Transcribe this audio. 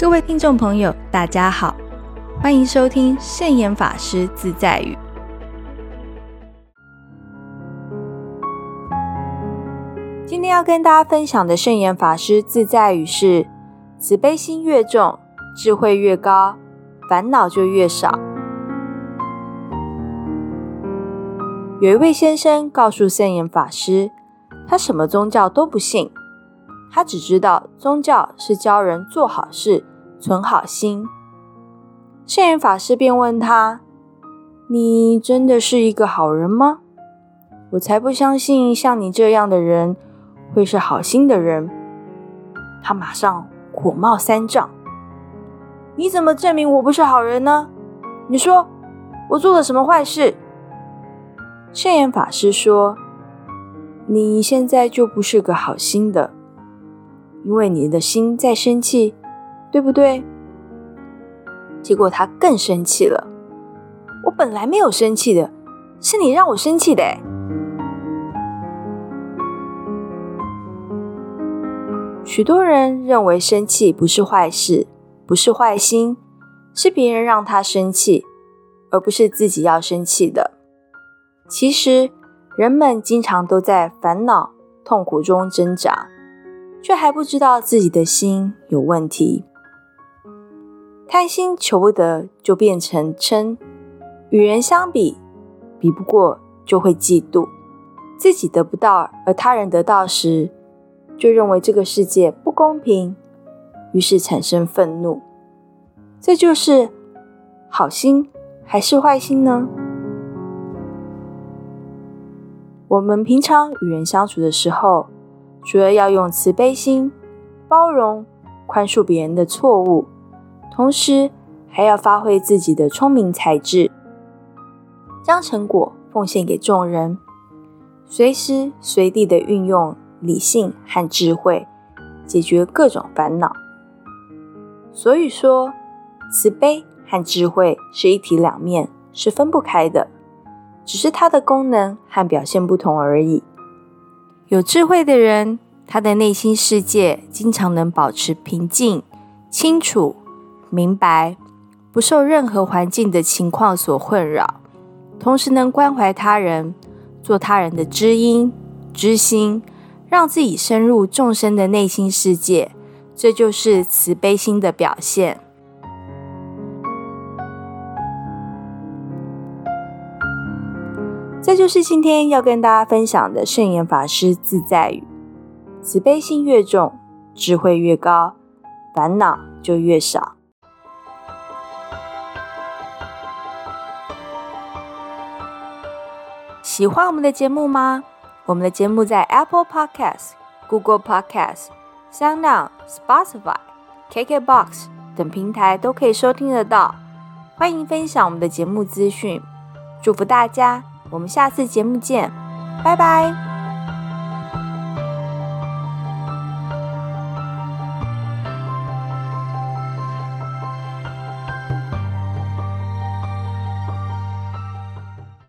各位听众朋友，大家好，欢迎收听圣严法师自在语。今天要跟大家分享的圣严法师自在语是：慈悲心越重，智慧越高，烦恼就越少。有一位先生告诉圣严法师，他什么宗教都不信。他只知道宗教是教人做好事、存好心。圣严法师便问他：“你真的是一个好人吗？”我才不相信像你这样的人会是好心的人。他马上火冒三丈：“你怎么证明我不是好人呢？你说我做了什么坏事？”圣严法师说：“你现在就不是个好心的。”因为你的心在生气，对不对？结果他更生气了。我本来没有生气的，是你让我生气的。许多人认为生气不是坏事，不是坏心，是别人让他生气，而不是自己要生气的。其实，人们经常都在烦恼、痛苦中挣扎。却还不知道自己的心有问题，贪心求不得就变成嗔，与人相比，比不过就会嫉妒，自己得不到而他人得到时，就认为这个世界不公平，于是产生愤怒。这就是好心还是坏心呢？我们平常与人相处的时候。主要要用慈悲心包容、宽恕别人的错误，同时还要发挥自己的聪明才智，将成果奉献给众人，随时随地的运用理性和智慧，解决各种烦恼。所以说，慈悲和智慧是一体两面，是分不开的，只是它的功能和表现不同而已。有智慧的人，他的内心世界经常能保持平静、清楚、明白，不受任何环境的情况所困扰，同时能关怀他人，做他人的知音、知心，让自己深入众生的内心世界，这就是慈悲心的表现。这就是今天要跟大家分享的圣严法师自在语：慈悲心越重，智慧越高，烦恼就越少。喜欢我们的节目吗？我们的节目在 Apple Podcast、Google Podcast、SoundOn、Spotify、KKBox 等平台都可以收听得到。欢迎分享我们的节目资讯，祝福大家！我们下次节目见，拜拜。